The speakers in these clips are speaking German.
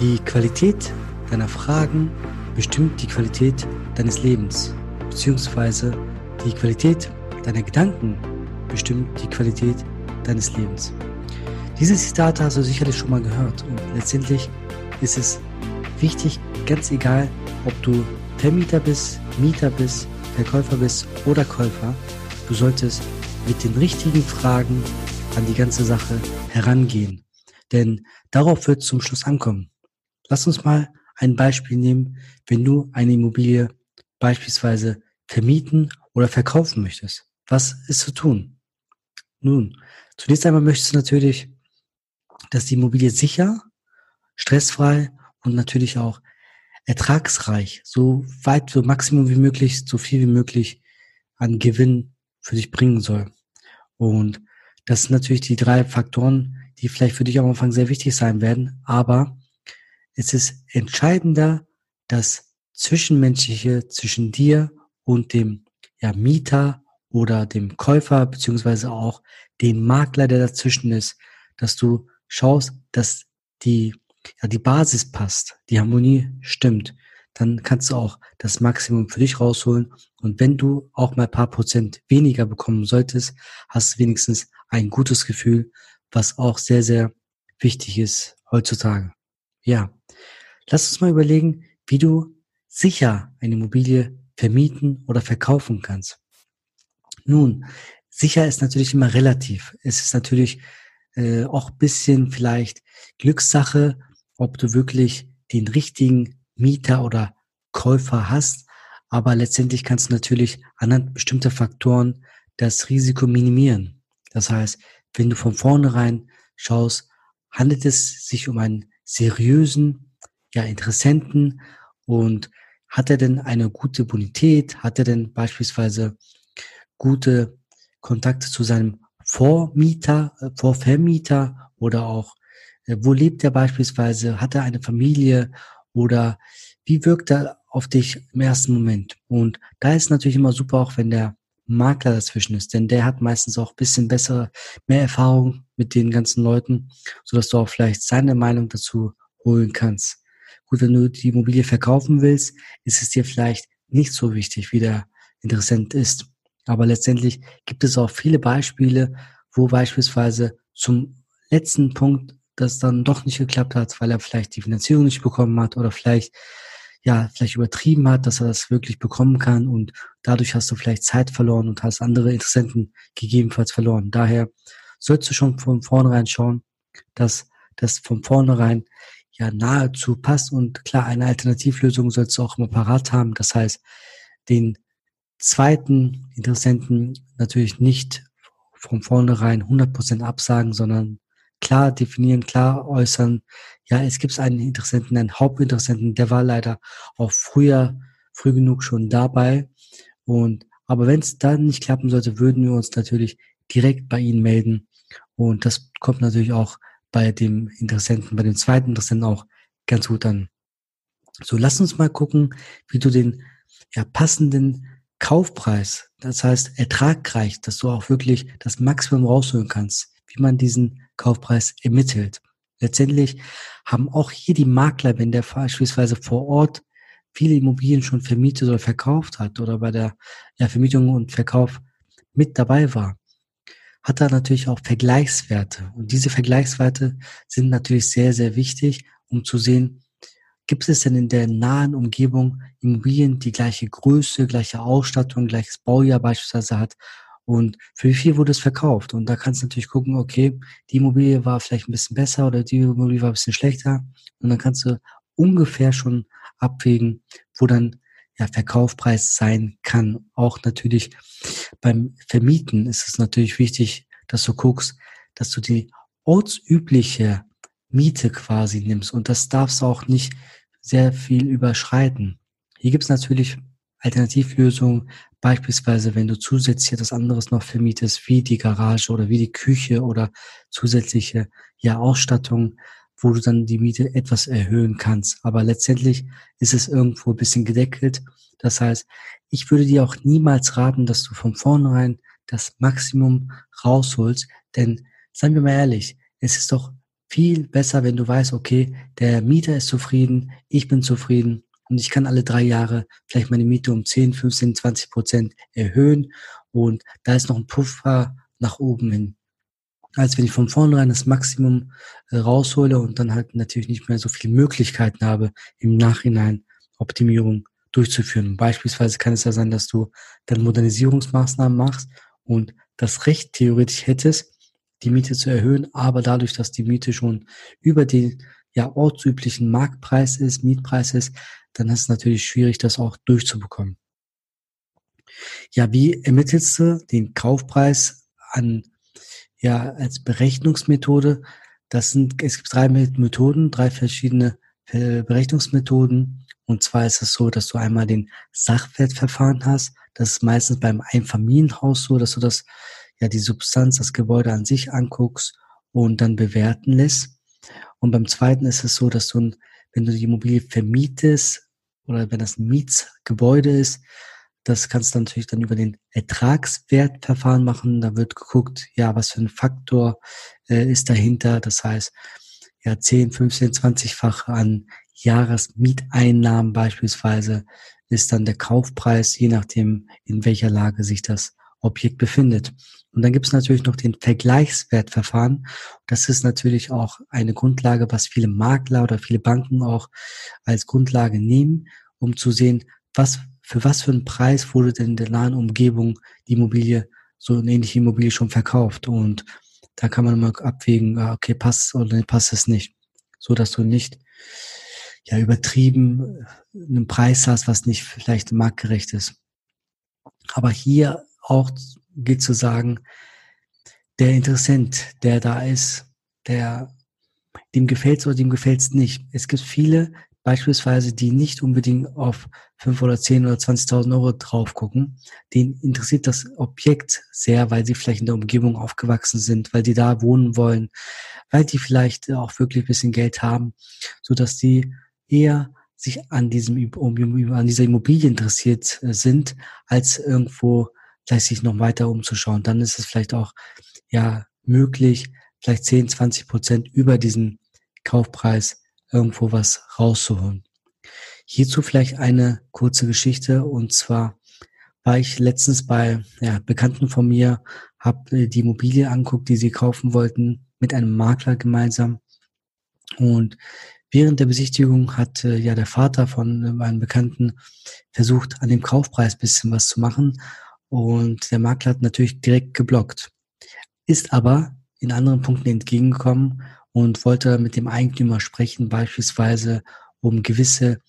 Die Qualität deiner Fragen bestimmt die Qualität deines Lebens, beziehungsweise die Qualität deiner Gedanken bestimmt die Qualität deines Lebens. Dieses Zitat hast du sicherlich schon mal gehört und letztendlich ist es wichtig, ganz egal, ob du Vermieter bist, Mieter bist, Verkäufer bist oder Käufer, du solltest mit den richtigen Fragen an die ganze Sache herangehen. Denn darauf wird es zum Schluss ankommen. Lass uns mal ein Beispiel nehmen, wenn du eine Immobilie beispielsweise vermieten oder verkaufen möchtest. Was ist zu tun? Nun, zunächst einmal möchtest du natürlich, dass die Immobilie sicher, stressfrei und natürlich auch ertragsreich, so weit, so maximum wie möglich, so viel wie möglich an Gewinn für dich bringen soll. Und das sind natürlich die drei Faktoren, die vielleicht für dich am Anfang sehr wichtig sein werden, aber es ist entscheidender, das Zwischenmenschliche zwischen dir und dem ja, Mieter oder dem Käufer, beziehungsweise auch den Makler, der dazwischen ist, dass du schaust, dass die, ja, die Basis passt, die Harmonie stimmt, dann kannst du auch das Maximum für dich rausholen. Und wenn du auch mal ein paar Prozent weniger bekommen solltest, hast du wenigstens ein gutes Gefühl, was auch sehr, sehr wichtig ist heutzutage. Ja, Lass uns mal überlegen, wie du sicher eine Immobilie vermieten oder verkaufen kannst. Nun, sicher ist natürlich immer relativ. Es ist natürlich äh, auch bisschen vielleicht Glückssache, ob du wirklich den richtigen Mieter oder Käufer hast. Aber letztendlich kannst du natürlich anhand bestimmter Faktoren das Risiko minimieren. Das heißt, wenn du von vornherein schaust, handelt es sich um einen seriösen ja, Interessenten und hat er denn eine gute Bonität? Hat er denn beispielsweise gute Kontakte zu seinem Vormieter, äh, Vorvermieter oder auch, äh, wo lebt er beispielsweise? Hat er eine Familie oder wie wirkt er auf dich im ersten Moment? Und da ist natürlich immer super, auch wenn der Makler dazwischen ist, denn der hat meistens auch bisschen bessere, mehr Erfahrung mit den ganzen Leuten, so dass du auch vielleicht seine Meinung dazu holen kannst. Gut, wenn du die Immobilie verkaufen willst, ist es dir vielleicht nicht so wichtig, wie der Interessent ist. Aber letztendlich gibt es auch viele Beispiele, wo beispielsweise zum letzten Punkt das dann doch nicht geklappt hat, weil er vielleicht die Finanzierung nicht bekommen hat oder vielleicht ja, vielleicht übertrieben hat, dass er das wirklich bekommen kann und dadurch hast du vielleicht Zeit verloren und hast andere Interessenten gegebenenfalls verloren. Daher sollst du schon von vornherein schauen, dass das von vornherein ja nahezu passt. Und klar, eine Alternativlösung sollst du auch immer parat haben. Das heißt, den zweiten Interessenten natürlich nicht von vornherein 100% absagen, sondern klar definieren, klar äußern. Ja, es gibt einen Interessenten, einen Hauptinteressenten, der war leider auch früher, früh genug schon dabei. Und, aber wenn es dann nicht klappen sollte, würden wir uns natürlich direkt bei Ihnen melden. Und das kommt natürlich auch bei dem Interessenten, bei dem zweiten Interessenten auch ganz gut an. So, lass uns mal gucken, wie du den ja, passenden Kaufpreis, das heißt ertragreich, dass du auch wirklich das Maximum rausholen kannst, wie man diesen Kaufpreis ermittelt. Letztendlich haben auch hier die Makler, wenn der beispielsweise vor Ort viele Immobilien schon vermietet oder verkauft hat oder bei der ja, Vermietung und Verkauf mit dabei war, hat er natürlich auch Vergleichswerte. Und diese Vergleichswerte sind natürlich sehr, sehr wichtig, um zu sehen, gibt es denn in der nahen Umgebung Immobilien, die gleiche Größe, gleiche Ausstattung, gleiches Baujahr beispielsweise hat und für wie viel wurde es verkauft? Und da kannst du natürlich gucken, okay, die Immobilie war vielleicht ein bisschen besser oder die Immobilie war ein bisschen schlechter. Und dann kannst du ungefähr schon abwägen, wo dann ja, Verkaufpreis sein kann. Auch natürlich beim Vermieten ist es natürlich wichtig, dass du guckst, dass du die ortsübliche Miete quasi nimmst und das darfst du auch nicht sehr viel überschreiten. Hier gibt es natürlich Alternativlösungen, beispielsweise wenn du zusätzlich etwas anderes noch vermietest, wie die Garage oder wie die Küche oder zusätzliche ja, Ausstattung, wo du dann die Miete etwas erhöhen kannst. Aber letztendlich ist es irgendwo ein bisschen gedeckelt. Das heißt, ich würde dir auch niemals raten, dass du von vornherein das Maximum rausholst, denn seien wir mal ehrlich, es ist doch viel besser, wenn du weißt, okay, der Mieter ist zufrieden, ich bin zufrieden und ich kann alle drei Jahre vielleicht meine Miete um 10, 15, 20 Prozent erhöhen und da ist noch ein Puffer nach oben hin. Als wenn ich von vornherein das Maximum äh, raushole und dann halt natürlich nicht mehr so viele Möglichkeiten habe, im Nachhinein Optimierung durchzuführen. Beispielsweise kann es ja sein, dass du dann Modernisierungsmaßnahmen machst und das Recht theoretisch hättest, die Miete zu erhöhen, aber dadurch, dass die Miete schon über den ja ortsüblichen Marktpreis ist, Mietpreis ist, dann ist es natürlich schwierig, das auch durchzubekommen. Ja, wie ermittelst du den Kaufpreis an, ja, als Berechnungsmethode? Das sind, es gibt drei Methoden, drei verschiedene äh, Berechnungsmethoden. Und zwar ist es so, dass du einmal den Sachwertverfahren hast. Das ist meistens beim Einfamilienhaus so, dass du das, ja, die Substanz, das Gebäude an sich anguckst und dann bewerten lässt. Und beim zweiten ist es so, dass du, wenn du die Immobilie vermietest oder wenn das ein Mietsgebäude ist, das kannst du natürlich dann über den Ertragswertverfahren machen. Da wird geguckt, ja, was für ein Faktor äh, ist dahinter. Das heißt, ja, 10, 15, 20-fach an Jahresmieteinnahmen beispielsweise ist dann der Kaufpreis, je nachdem, in welcher Lage sich das Objekt befindet. Und dann gibt es natürlich noch den Vergleichswertverfahren. Das ist natürlich auch eine Grundlage, was viele Makler oder viele Banken auch als Grundlage nehmen, um zu sehen, was für was für einen Preis wurde denn in der nahen Umgebung die Immobilie, so eine ähnliche Immobilie schon verkauft. Und da kann man mal abwägen, ah, okay, passt oder passt es nicht. So dass du nicht ja übertrieben äh, einen Preis hast, was nicht vielleicht marktgerecht ist. Aber hier auch gilt zu sagen, der Interessent, der da ist, der dem gefällt's oder dem gefällt's nicht. Es gibt viele, beispielsweise, die nicht unbedingt auf 5 oder 10 oder 20.000 Euro drauf gucken. Den interessiert das Objekt sehr, weil sie vielleicht in der Umgebung aufgewachsen sind, weil die da wohnen wollen, weil die vielleicht auch wirklich ein bisschen Geld haben, so dass die eher sich an diesem an dieser Immobilie interessiert äh, sind, als irgendwo vielleicht sich noch weiter umzuschauen. Dann ist es vielleicht auch ja möglich, vielleicht 10, 20 Prozent über diesen Kaufpreis irgendwo was rauszuholen. Hierzu vielleicht eine kurze Geschichte. Und zwar war ich letztens bei ja, Bekannten von mir, habe äh, die Immobilie anguckt, die sie kaufen wollten, mit einem Makler gemeinsam. Und Während der Besichtigung hat äh, ja der Vater von äh, meinem Bekannten versucht, an dem Kaufpreis bisschen was zu machen. Und der Makler hat natürlich direkt geblockt, ist aber in anderen Punkten entgegengekommen und wollte mit dem Eigentümer sprechen, beispielsweise um gewisse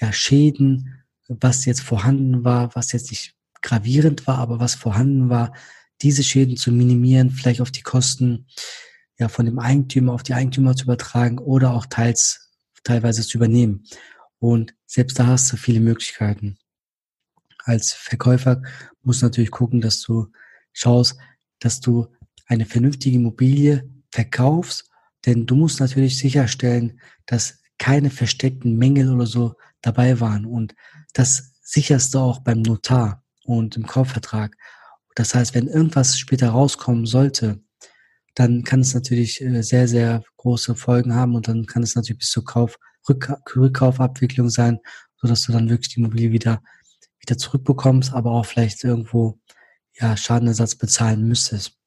ja, Schäden, was jetzt vorhanden war, was jetzt nicht gravierend war, aber was vorhanden war, diese Schäden zu minimieren, vielleicht auf die Kosten ja von dem Eigentümer auf die Eigentümer zu übertragen oder auch teils teilweise zu übernehmen. Und selbst da hast du viele Möglichkeiten. Als Verkäufer musst du natürlich gucken, dass du schaust, dass du eine vernünftige Immobilie verkaufst, denn du musst natürlich sicherstellen, dass keine versteckten Mängel oder so dabei waren. Und das sicherst du auch beim Notar und im Kaufvertrag. Das heißt, wenn irgendwas später rauskommen sollte, dann kann es natürlich äh, sehr, sehr große Folgen haben und dann kann es natürlich bis zur Kauf, Rück, Rückkaufabwicklung sein, so dass du dann wirklich die Immobilie wieder, wieder zurückbekommst, aber auch vielleicht irgendwo ja, Schadenersatz bezahlen müsstest.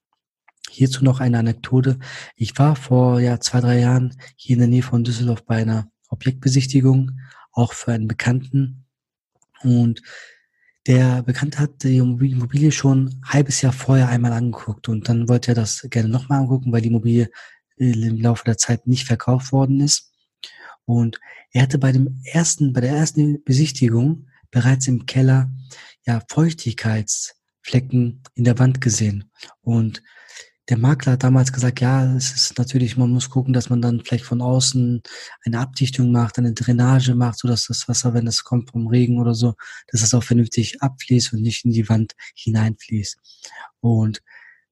Hierzu noch eine Anekdote. Ich war vor ja, zwei, drei Jahren hier in der Nähe von Düsseldorf bei einer Objektbesichtigung, auch für einen Bekannten. Und der Bekannte hat die Immobilie schon ein halbes Jahr vorher einmal angeguckt und dann wollte er das gerne nochmal angucken, weil die Immobilie im Laufe der Zeit nicht verkauft worden ist. Und er hatte bei dem ersten, bei der ersten Besichtigung bereits im Keller ja Feuchtigkeitsflecken in der Wand gesehen. Und der Makler hat damals gesagt, ja, es ist natürlich, man muss gucken, dass man dann vielleicht von außen eine Abdichtung macht, eine Drainage macht, so dass das Wasser, wenn es kommt vom Regen oder so, dass es auch vernünftig abfließt und nicht in die Wand hineinfließt. Und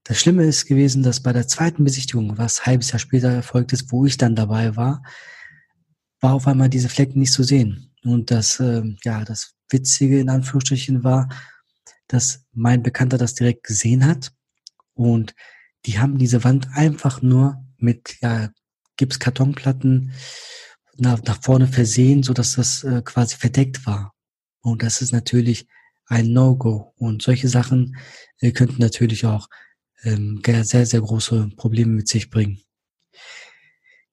das Schlimme ist gewesen, dass bei der zweiten Besichtigung, was ein halbes Jahr später erfolgt ist, wo ich dann dabei war, war auf einmal diese Flecken nicht zu sehen. Und das, äh, ja, das Witzige in Anführungsstrichen war, dass mein Bekannter das direkt gesehen hat und die haben diese Wand einfach nur mit ja, Gipskartonplatten nach, nach vorne versehen, so dass das äh, quasi verdeckt war. Und das ist natürlich ein No-Go. Und solche Sachen äh, könnten natürlich auch ähm, sehr, sehr große Probleme mit sich bringen.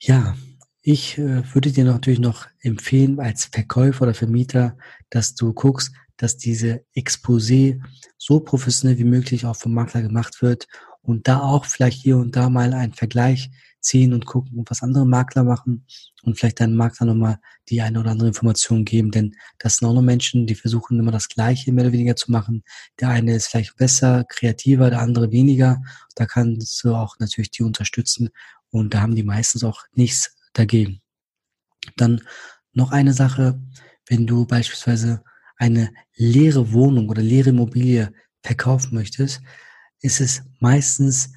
Ja, ich äh, würde dir natürlich noch empfehlen, als Verkäufer oder Vermieter, dass du guckst, dass diese Exposé so professionell wie möglich auch vom Makler gemacht wird und da auch vielleicht hier und da mal einen Vergleich ziehen und gucken, was andere Makler machen und vielleicht deinem Makler nochmal die eine oder andere Information geben, denn das sind auch noch Menschen, die versuchen immer das Gleiche mehr oder weniger zu machen. Der eine ist vielleicht besser, kreativer, der andere weniger. Da kannst du auch natürlich die unterstützen und da haben die meistens auch nichts dagegen. Dann noch eine Sache, wenn du beispielsweise eine leere Wohnung oder leere Immobilie verkaufen möchtest, ist es meistens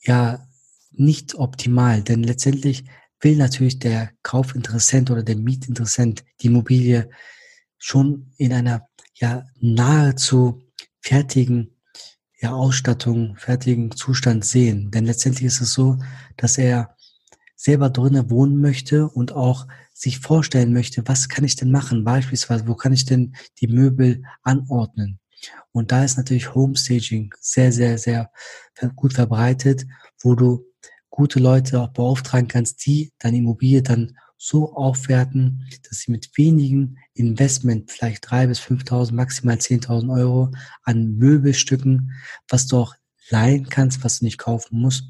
ja nicht optimal, denn letztendlich will natürlich der Kaufinteressent oder der Mietinteressent die Immobilie schon in einer ja nahezu fertigen ja, Ausstattung, fertigen Zustand sehen. Denn letztendlich ist es so, dass er selber drinnen wohnen möchte und auch sich vorstellen möchte, was kann ich denn machen? Beispielsweise, wo kann ich denn die Möbel anordnen? Und da ist natürlich Homestaging sehr, sehr, sehr gut verbreitet, wo du gute Leute auch beauftragen kannst, die deine Immobilie dann so aufwerten, dass sie mit wenigen Investment, vielleicht drei bis 5.000, maximal 10.000 Euro an Möbelstücken, was du auch leihen kannst, was du nicht kaufen musst,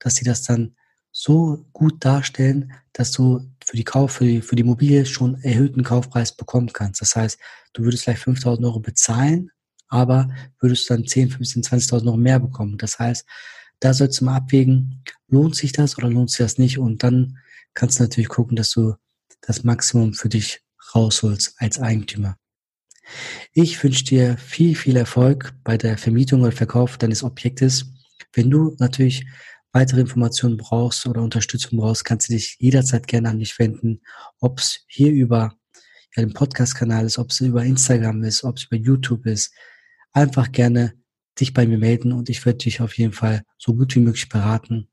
dass sie das dann so gut darstellen, dass du für die Kauf, für die, für die Immobilie schon erhöhten Kaufpreis bekommen kannst. Das heißt, du würdest vielleicht 5000 Euro bezahlen, aber würdest dann 10, 15, 20.000 Euro mehr bekommen. Das heißt, da sollst du mal abwägen, lohnt sich das oder lohnt sich das nicht? Und dann kannst du natürlich gucken, dass du das Maximum für dich rausholst als Eigentümer. Ich wünsche dir viel, viel Erfolg bei der Vermietung oder Verkauf deines Objektes. Wenn du natürlich weitere Informationen brauchst oder Unterstützung brauchst, kannst du dich jederzeit gerne an mich wenden. Ob es hier über ja, den Podcast-Kanal ist, ob es über Instagram ist, ob es über YouTube ist. Einfach gerne dich bei mir melden und ich werde dich auf jeden Fall so gut wie möglich beraten.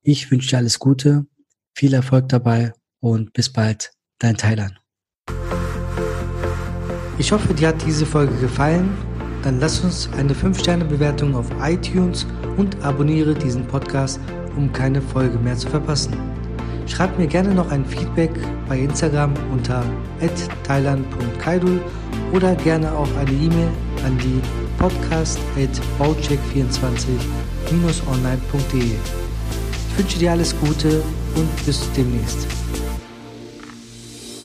Ich wünsche dir alles Gute, viel Erfolg dabei und bis bald, dein Thailand. Ich hoffe, dir hat diese Folge gefallen dann lass uns eine 5-Sterne-Bewertung auf iTunes und abonniere diesen Podcast, um keine Folge mehr zu verpassen. Schreib mir gerne noch ein Feedback bei Instagram unter thailand.kaidul oder gerne auch eine E-Mail an die podcast.baucheck24-online.de. Ich wünsche dir alles Gute und bis demnächst.